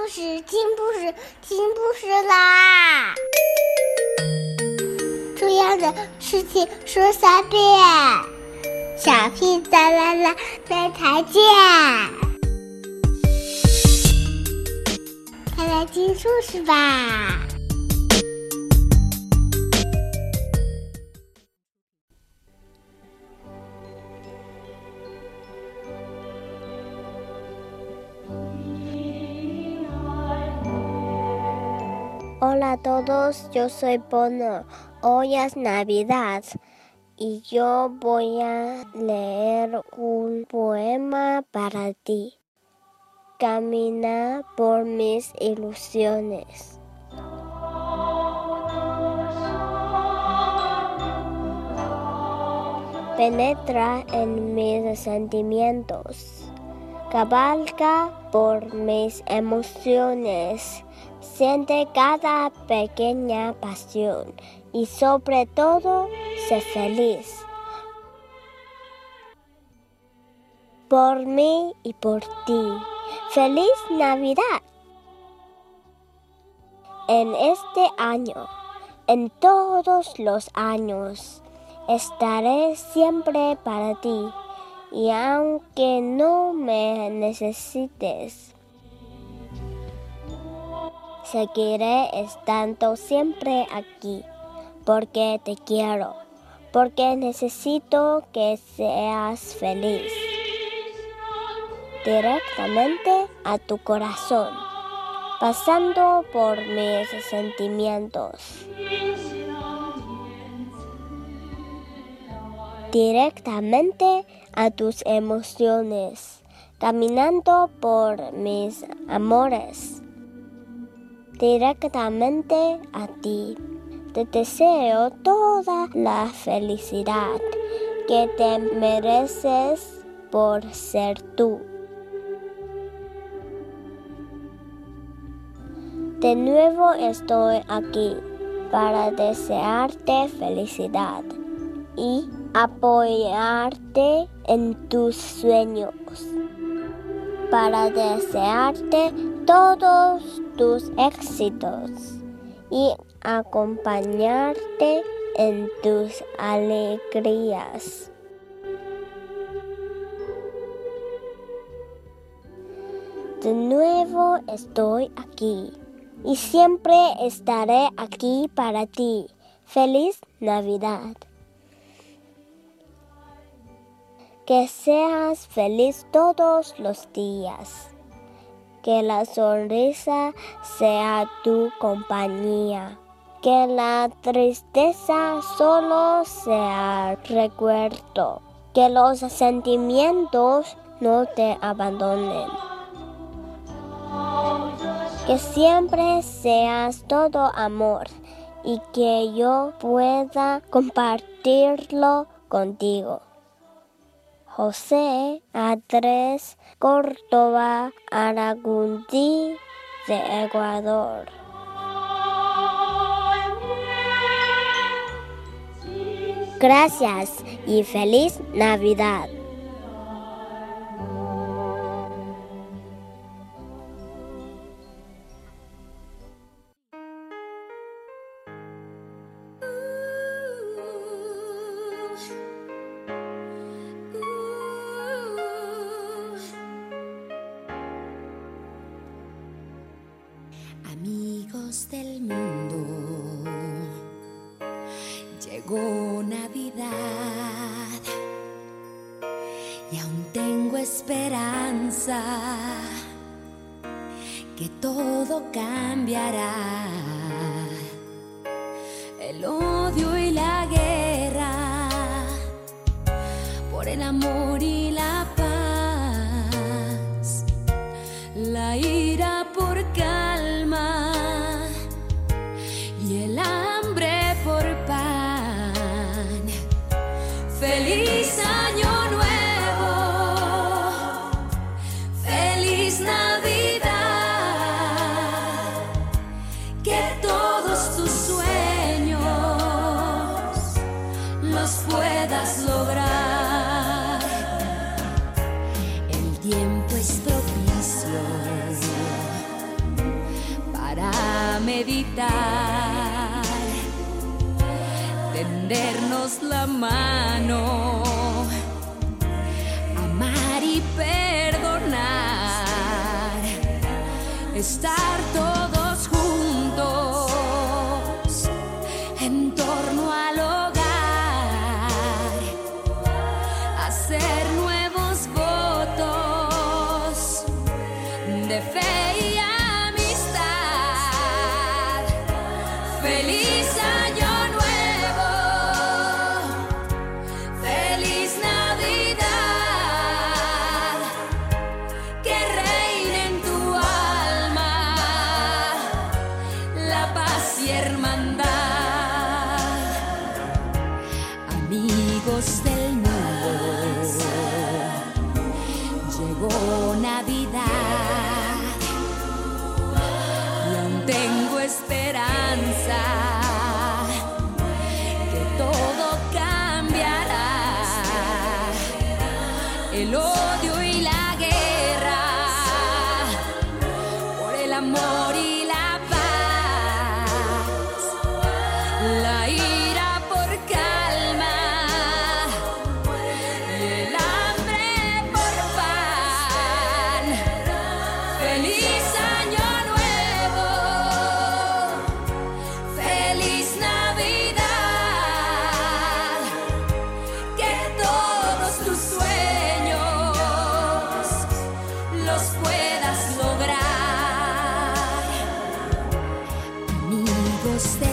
故事，听故事，听故事啦！重要的事情说三遍，小屁哒啦啦，明天见！快来听故事吧！Hola a todos, yo soy Bono. Hoy es Navidad y yo voy a leer un poema para ti. Camina por mis ilusiones. Penetra en mis sentimientos. Cabalga por mis emociones Siente cada pequeña pasión y sobre todo sé feliz. Por mí y por ti. ¡Feliz Navidad! En este año, en todos los años, estaré siempre para ti y aunque no me necesites, Seguiré estando siempre aquí porque te quiero, porque necesito que seas feliz. Directamente a tu corazón, pasando por mis sentimientos. Directamente a tus emociones, caminando por mis amores directamente a ti. Te deseo toda la felicidad que te mereces por ser tú. De nuevo estoy aquí para desearte felicidad y apoyarte en tus sueños, para desearte todos tus éxitos y acompañarte en tus alegrías. De nuevo estoy aquí y siempre estaré aquí para ti. Feliz Navidad. Que seas feliz todos los días que la sonrisa sea tu compañía, que la tristeza solo sea recuerdo, que los sentimientos no te abandonen. Que siempre seas todo amor y que yo pueda compartirlo contigo. José Andrés Córdoba Aragundí de Ecuador. Gracias y feliz Navidad. Del mundo. Llegó Navidad y aún tengo esperanza que todo cambiará. El odio y la guerra por el amor y la paz. La ira tendernos la mano, Amigos Feliz año nuevo, feliz Navidad, que todos tus sueños los puedas lograr, amigos.